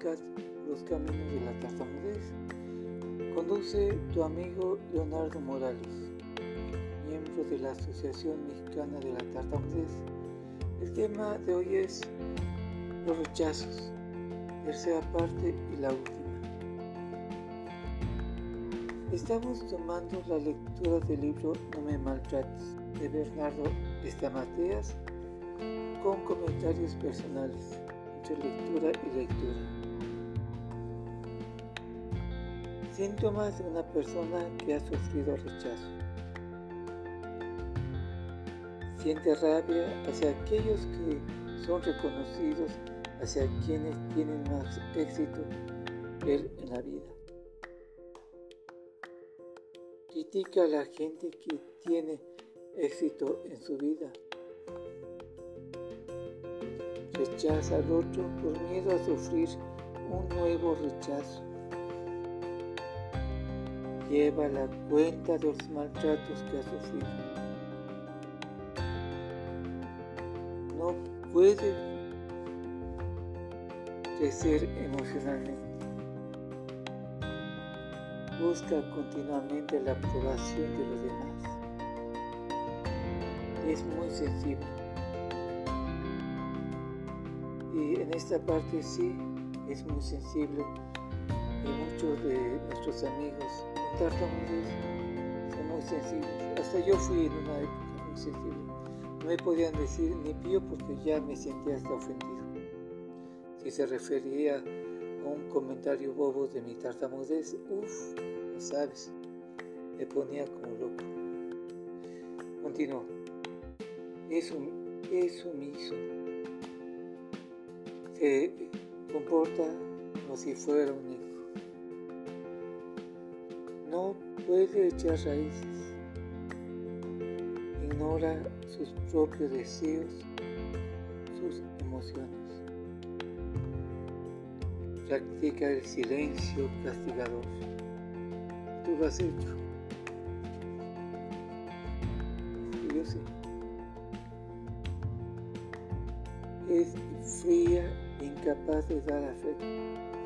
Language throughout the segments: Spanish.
podcast Los Caminos de la Tartamudez. Conduce tu amigo Leonardo Morales, miembro de la Asociación Mexicana de la Tartamudez. El tema de hoy es los rechazos, tercera parte y la última. Estamos tomando la lectura del libro No me maltrates de Bernardo Estamateas con comentarios personales entre lectura y lectura. Síntomas de una persona que ha sufrido rechazo. Siente rabia hacia aquellos que son reconocidos, hacia quienes tienen más éxito en la vida. Critica a la gente que tiene éxito en su vida. Rechaza al otro por miedo a sufrir un nuevo rechazo. Lleva la cuenta de los maltratos que ha sufrido. No puede crecer emocionalmente busca continuamente la aprobación de los demás. Es muy sensible. Y en esta parte sí es muy sensible. Y muchos de nuestros amigos tartamudos son muy sensibles. Hasta yo fui en una época muy sensible. No me podían decir ni pío porque ya me sentía hasta ofendido. Si se refería a un comentario bobo de mi tartamudez, uff, sabes, me ponía como loco. Continuó. Es, un, es sumiso. Se comporta como si fuera un puede echar raíces. Ignora sus propios deseos, sus emociones. Practica el silencio castigador tú lo has hecho. Yo sí. Es fría, incapaz de dar afecto.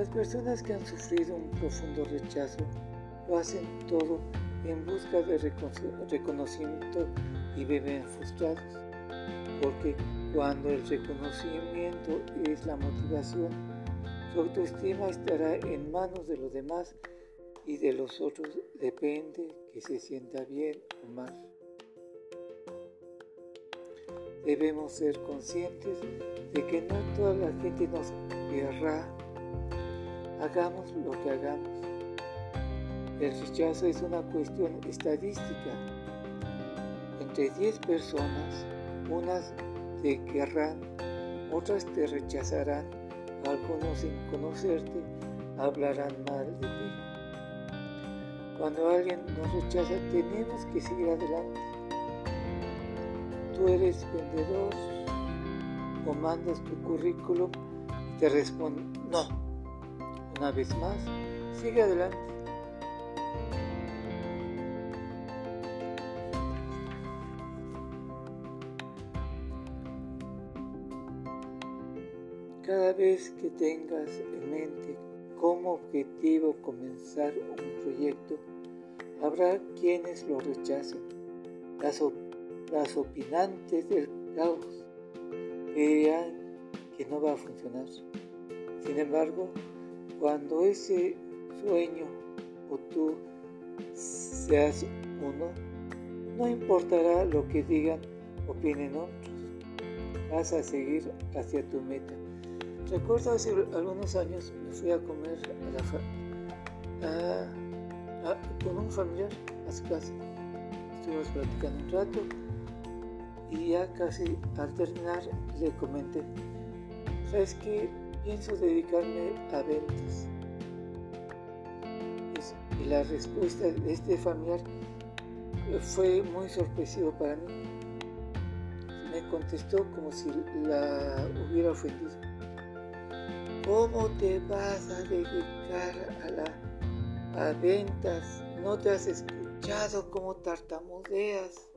Las personas que han sufrido un profundo rechazo lo hacen todo en busca de reconocimiento y viven frustrados, porque cuando el reconocimiento es la motivación, su autoestima estará en manos de los demás y de los otros depende que se sienta bien o mal. Debemos ser conscientes de que no toda la gente nos querrá. Hagamos lo que hagamos. El rechazo es una cuestión estadística. Entre 10 personas, unas te querrán, otras te rechazarán algunos sin conocerte hablarán mal de ti. Cuando alguien nos rechaza tenemos que seguir adelante. Tú eres vendedor o mandas tu currículum y te responde no. Una vez más, sigue adelante. Cada vez que tengas en mente como objetivo comenzar un proyecto, habrá quienes lo rechacen. Las, opinantes del caos dirán que no va a funcionar. Sin embargo, cuando ese sueño o tú seas uno, no importará lo que digan, opinen otros. Vas a seguir hacia tu meta. Recuerdo hace algunos años me fui a comer con un familiar a su casa. Estuvimos platicando un rato y ya casi al terminar le comenté, ¿sabes qué? Pienso dedicarme a ventas. Y la respuesta de este familiar fue muy sorpresiva para mí. Me contestó como si la hubiera ofendido. ¿Cómo te vas a dedicar a, la, ventas? ¿No te has escuchado cómo tartamudeas?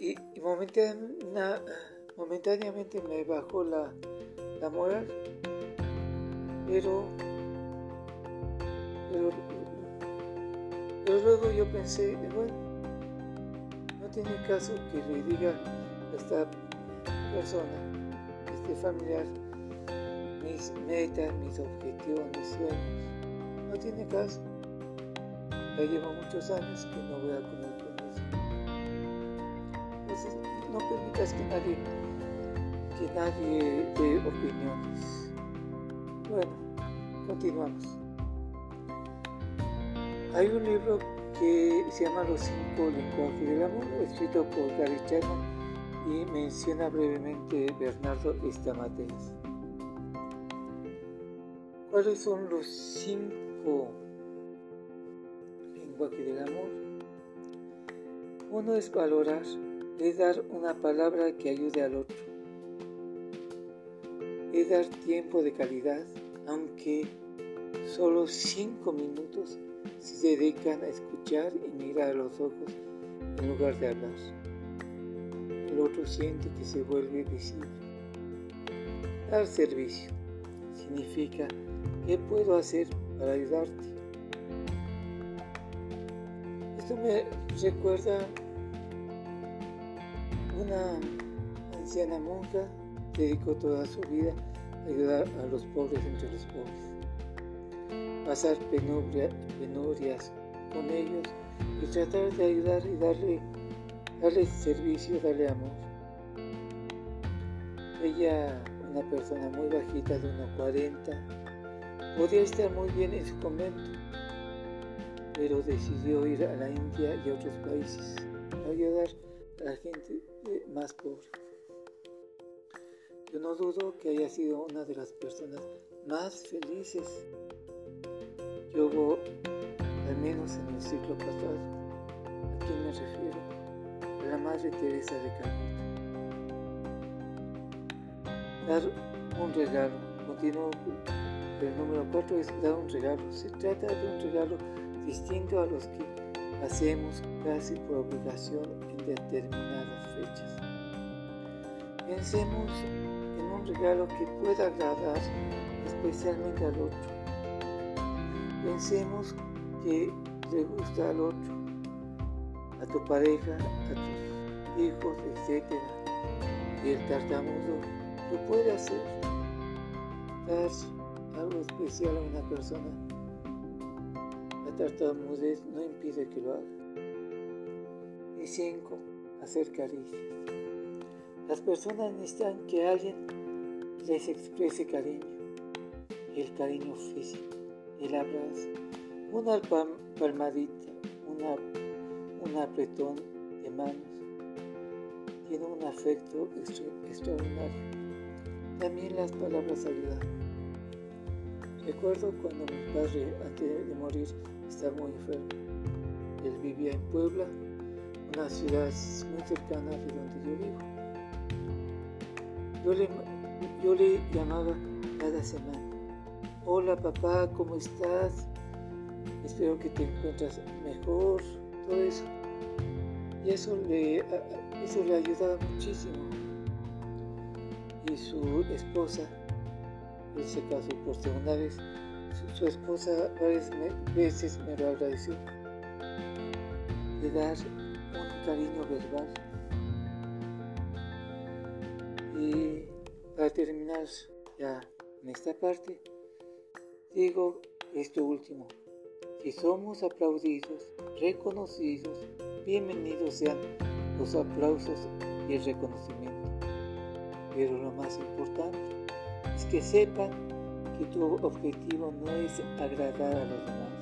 y, momentáneamente me bajó la, la moral, pero, pero, luego yo pensé, bueno, no tiene caso que le diga a esta persona, este familiar, mis metas, mis objetivos, mis sueños. No tiene caso. Ya llevo muchos años que no voy a comer con eso. Entonces, no permitas que nadie, que nadie dé opiniones. Bueno, continuamos. Hay un libro que se llama Los cinco lenguajes del amor, escrito por Gary Chapman y menciona brevemente Bernardo Estamateas. ¿Cuáles son los cinco lenguajes del amor? Uno es valorar, es dar una palabra que ayude al otro. Dar tiempo de calidad, aunque solo cinco minutos se dedican a escuchar y mirar a los ojos en lugar de hablar. El otro siente que se vuelve visible. Dar servicio significa ¿Qué puedo hacer para ayudarte? Esto me recuerda una anciana monja dedicó toda su vida ayudar a los pobres entre los pobres, pasar penurias con ellos y tratar de ayudar y darle, darle servicio, darle amor. Ella, una persona muy bajita de 1,40, Podía estar muy bien en su convento, pero decidió ir a la India y otros países a ayudar a la gente más pobre. Yo no dudo que haya sido una de las personas más felices. Yo hubo, al menos en el siglo pasado, ¿a quién me refiero? A la Madre Teresa de Calcuta. Dar un regalo, continuó el número 4 es dar un regalo. Se trata de un regalo distinto a los que hacemos casi por obligación en determinadas fechas. Pensemos en un regalo que pueda agradar especialmente al otro. Pensemos que le gusta al otro, a tu pareja, a tus hijos, etc. Y el tartamudo lo puede hacer. Dar algo especial a una persona, la tartamudez no impide que lo haga. Y cinco, hacer caricias. Las personas necesitan que alguien les exprese cariño, el cariño físico, el abrazo, una palmadita, una, un apretón de manos, tiene un afecto extraordinario. También las palabras ayudan. Recuerdo cuando mi padre, antes de morir, estaba muy enfermo. Él vivía en Puebla, una ciudad muy cercana de donde yo vivo. Yo le, yo le llamaba cada semana. Hola papá, ¿cómo estás? Espero que te encuentres mejor, todo eso. Y eso le, eso le ayudaba muchísimo. Y su esposa él se casó por segunda vez. Su, esposa varias veces me lo agradeció. De dar un cariño verbal. Terminar ya en esta parte, digo esto último. Si somos aplaudidos, reconocidos, bienvenidos sean los aplausos y el reconocimiento. Pero lo más importante es que sepan que tu objetivo no es agradar a los demás,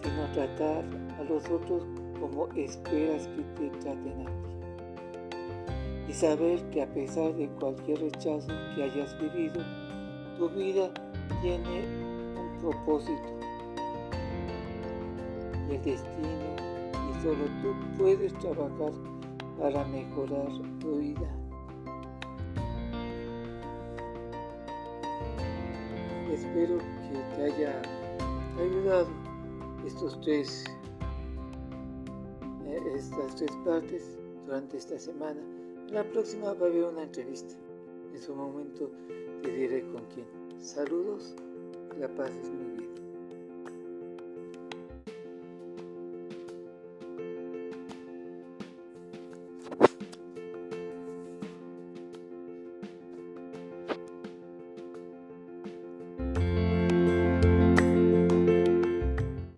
sino tratar a los otros como esperas que te traten a ti. Saber que a pesar de cualquier rechazo que hayas vivido, tu vida tiene un propósito el destino y solo tú puedes trabajar para mejorar tu vida. espero que te haya ayudado estos tres, eh, estas tres partes durante esta semana. La próxima va a haber una entrevista. En su momento te diré con quién. Saludos, la paz es muy